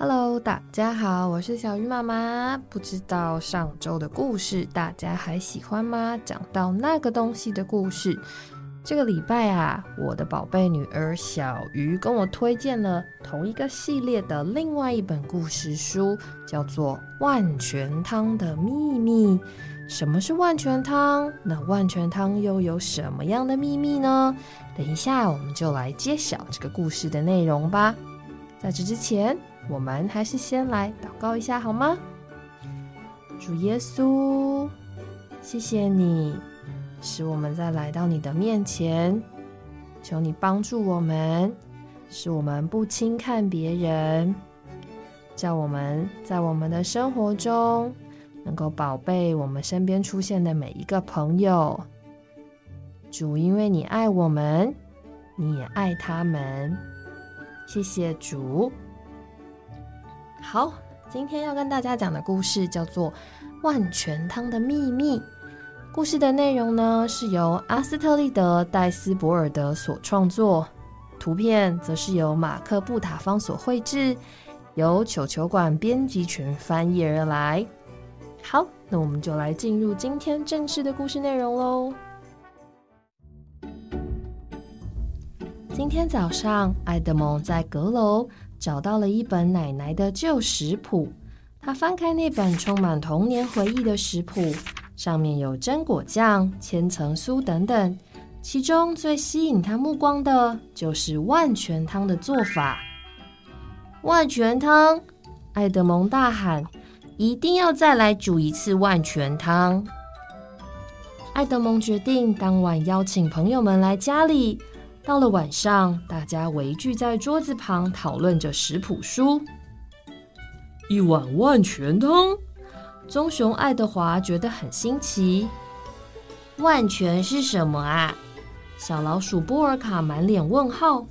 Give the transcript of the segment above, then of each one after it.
Hello，大家好，我是小鱼妈妈。不知道上周的故事大家还喜欢吗？讲到那个东西的故事，这个礼拜啊，我的宝贝女儿小鱼跟我推荐了同一个系列的另外一本故事书，叫做《万全汤的秘密》。什么是万全汤？那万全汤又有什么样的秘密呢？等一下我们就来揭晓这个故事的内容吧。在这之前。我们还是先来祷告一下好吗？主耶稣，谢谢你使我们在来到你的面前，求你帮助我们，使我们不轻看别人，叫我们在我们的生活中能够宝贝我们身边出现的每一个朋友。主，因为你爱我们，你也爱他们。谢谢主。好，今天要跟大家讲的故事叫做《万全汤的秘密》。故事的内容呢，是由阿斯特利德·戴斯博尔德所创作，图片则是由马克·布塔方所绘制，由球球馆编辑群翻译而来。好，那我们就来进入今天正式的故事内容喽。今天早上，爱德蒙在阁楼。找到了一本奶奶的旧食谱，他翻开那本充满童年回忆的食谱，上面有榛果酱、千层酥等等。其中最吸引他目光的就是万全汤的做法。万全汤！爱德蒙大喊：“一定要再来煮一次万全汤！”爱德蒙决定当晚邀请朋友们来家里。到了晚上，大家围聚在桌子旁，讨论着食谱书。一碗万全汤，棕熊爱德华觉得很新奇。万全是什么啊？小老鼠波尔卡满脸问号。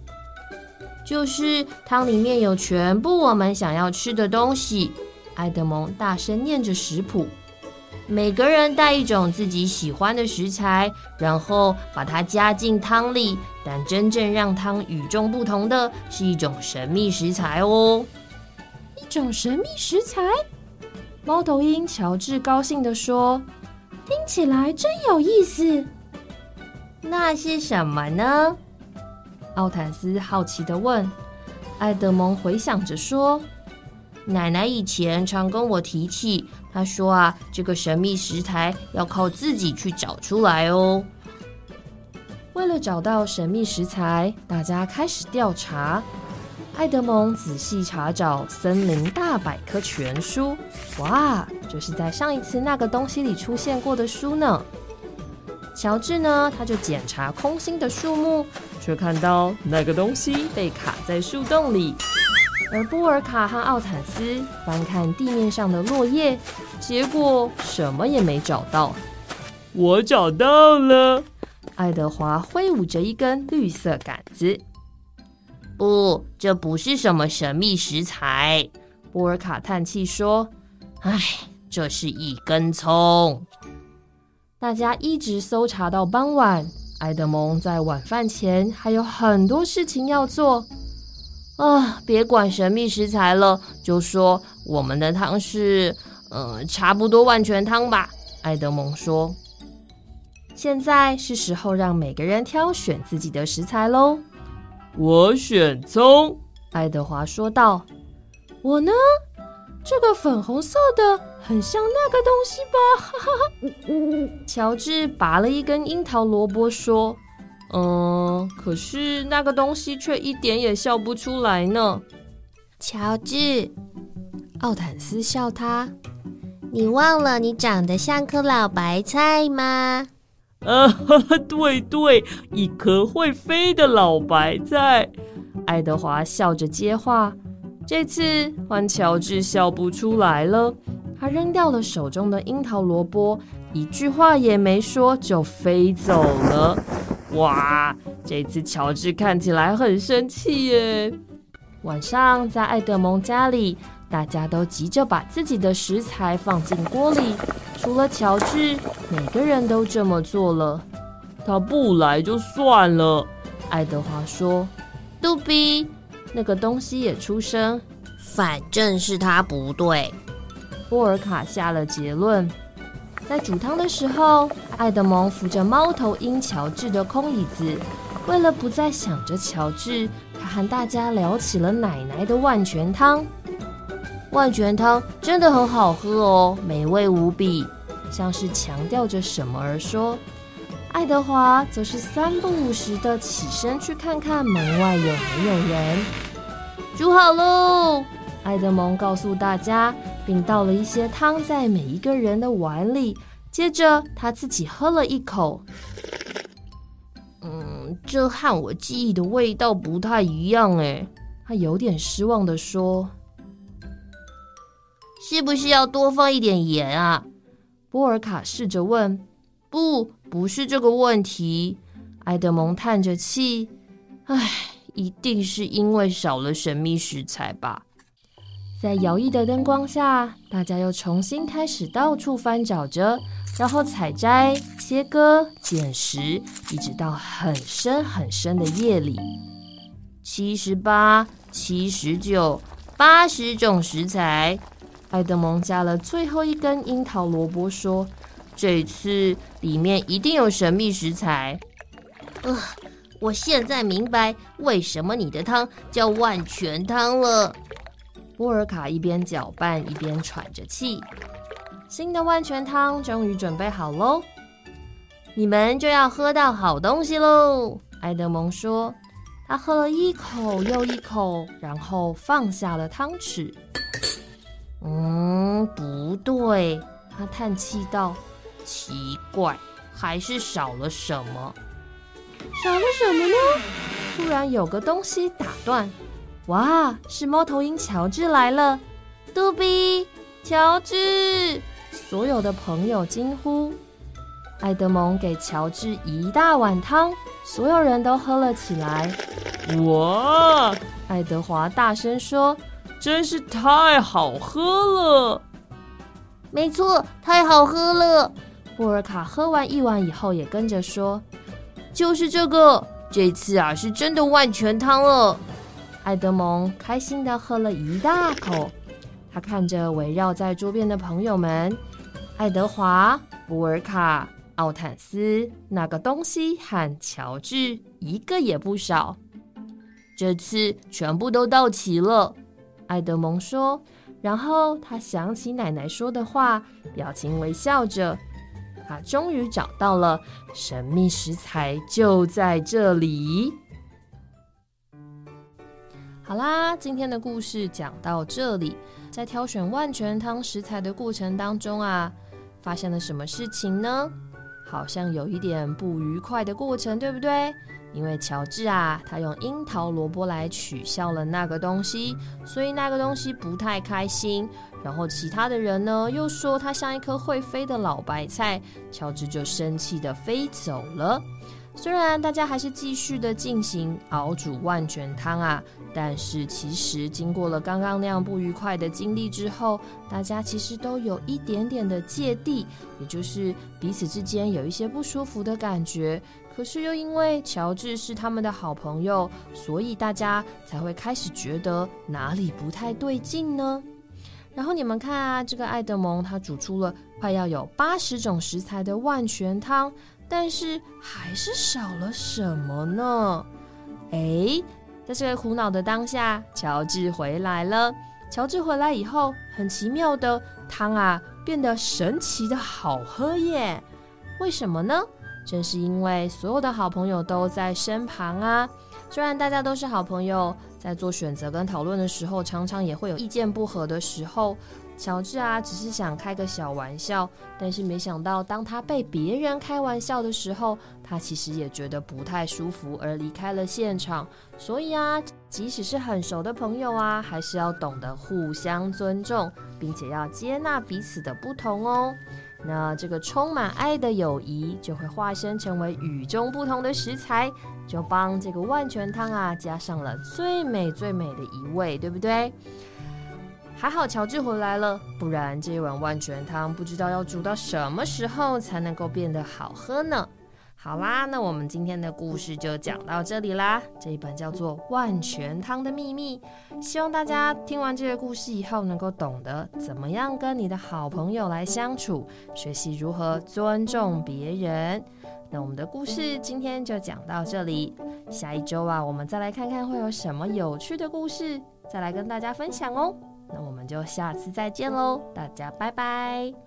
就是汤里面有全部我们想要吃的东西。爱德蒙大声念着食谱。每个人带一种自己喜欢的食材，然后把它加进汤里。但真正让汤与众不同的是一种神秘食材哦。一种神秘食材？猫头鹰乔治高兴地说：“听起来真有意思。”那是什么呢？奥坦斯好奇地问。艾德蒙回想着说：“奶奶以前常跟我提起。”她说：“啊，这个神秘食材要靠自己去找出来哦。”为了找到神秘食材，大家开始调查。艾德蒙仔细查找《森林大百科全书》，哇，就是在上一次那个东西里出现过的书呢。乔治呢，他就检查空心的树木，却看到那个东西被卡在树洞里。而波尔卡和奥坦斯翻看地面上的落叶，结果什么也没找到。我找到了！爱德华挥舞着一根绿色杆子。不，这不是什么神秘食材。波尔卡叹气说：“唉，这是一根葱。”大家一直搜查到傍晚。埃德蒙在晚饭前还有很多事情要做。啊，别管神秘食材了，就说我们的汤是，呃，差不多万全汤吧。埃德蒙说：“现在是时候让每个人挑选自己的食材喽。”我选葱，爱德华说道。“我呢？这个粉红色的很像那个东西吧？”哈哈哈。乔治拔了一根樱桃萝卜说。嗯，可是那个东西却一点也笑不出来呢。乔治，奥坦斯笑他：“你忘了你长得像颗老白菜吗？”啊，对对，一颗会飞的老白菜。爱德华笑着接话。这次换乔治笑不出来了，他扔掉了手中的樱桃萝卜，一句话也没说就飞走了。哇，这次乔治看起来很生气耶。晚上在爱德蒙家里，大家都急着把自己的食材放进锅里，除了乔治，每个人都这么做了。他不来就算了，爱德华说。杜比，那个东西也出声。反正是他不对。波尔卡下了结论。在煮汤的时候，爱德蒙扶着猫头鹰乔治的空椅子，为了不再想着乔治，他和大家聊起了奶奶的万全汤。万全汤真的很好喝哦，美味无比，像是强调着什么而说。爱德华则是三不五时的起身去看看门外有没有人。煮好喽！爱德蒙告诉大家，并倒了一些汤在每一个人的碗里。接着他自己喝了一口，嗯，这和我记忆的味道不太一样哎。他有点失望的说：“是不是要多放一点盐啊？”波尔卡试着问：“不，不是这个问题。”埃德蒙叹着气：“唉，一定是因为少了神秘食材吧。”在摇曳的灯光下，大家又重新开始到处翻找着，然后采摘、切割、捡拾，一直到很深很深的夜里。七十八、七十九、八十种食材，爱德蒙加了最后一根樱桃萝卜，说：“这次里面一定有神秘食材。”呃，我现在明白为什么你的汤叫万全汤了。波尔卡一边搅拌一边喘着气，新的万全汤终于准备好喽！你们就要喝到好东西喽！埃德蒙说。他喝了一口又一口，然后放下了汤匙。嗯，不对，他叹气道：“奇怪，还是少了什么？少了什么呢？”突然有个东西打断。哇！是猫头鹰乔治来了，杜比，乔治！所有的朋友惊呼。爱德蒙给乔治一大碗汤，所有人都喝了起来。哇！爱德华大声说：“真是太好喝了！”没错，太好喝了。布尔卡喝完一碗以后也跟着说：“就是这个，这次啊是真的万全汤了。”爱德蒙开心的喝了一大口，他看着围绕在桌边的朋友们：爱德华、布尔卡、奥坦斯，那个东西和乔治，一个也不少。这次全部都到齐了，爱德蒙说。然后他想起奶奶说的话，表情微笑着。他终于找到了神秘食材，就在这里。好啦，今天的故事讲到这里。在挑选万全汤食材的过程当中啊，发生了什么事情呢？好像有一点不愉快的过程，对不对？因为乔治啊，他用樱桃萝卜来取笑了那个东西，所以那个东西不太开心。然后其他的人呢，又说它像一颗会飞的老白菜，乔治就生气的飞走了。虽然大家还是继续的进行熬煮万全汤啊，但是其实经过了刚刚那样不愉快的经历之后，大家其实都有一点点的芥蒂，也就是彼此之间有一些不舒服的感觉。可是又因为乔治是他们的好朋友，所以大家才会开始觉得哪里不太对劲呢？然后你们看啊，这个爱德蒙他煮出了快要有八十种食材的万全汤。但是还是少了什么呢？哎，在这个苦恼的当下，乔治回来了。乔治回来以后，很奇妙的汤啊，变得神奇的好喝耶！为什么呢？正是因为所有的好朋友都在身旁啊。虽然大家都是好朋友，在做选择跟讨论的时候，常常也会有意见不合的时候。乔治啊，只是想开个小玩笑，但是没想到，当他被别人开玩笑的时候，他其实也觉得不太舒服，而离开了现场。所以啊，即使是很熟的朋友啊，还是要懂得互相尊重，并且要接纳彼此的不同哦。那这个充满爱的友谊，就会化身成为与众不同的食材，就帮这个万全汤啊加上了最美最美的一味，对不对？还好乔治回来了，不然这一碗万全汤不知道要煮到什么时候才能够变得好喝呢。好啦，那我们今天的故事就讲到这里啦。这一本叫做《万全汤的秘密》，希望大家听完这个故事以后，能够懂得怎么样跟你的好朋友来相处，学习如何尊重别人。那我们的故事今天就讲到这里，下一周啊，我们再来看看会有什么有趣的故事，再来跟大家分享哦。那我们就下次再见喽，大家拜拜。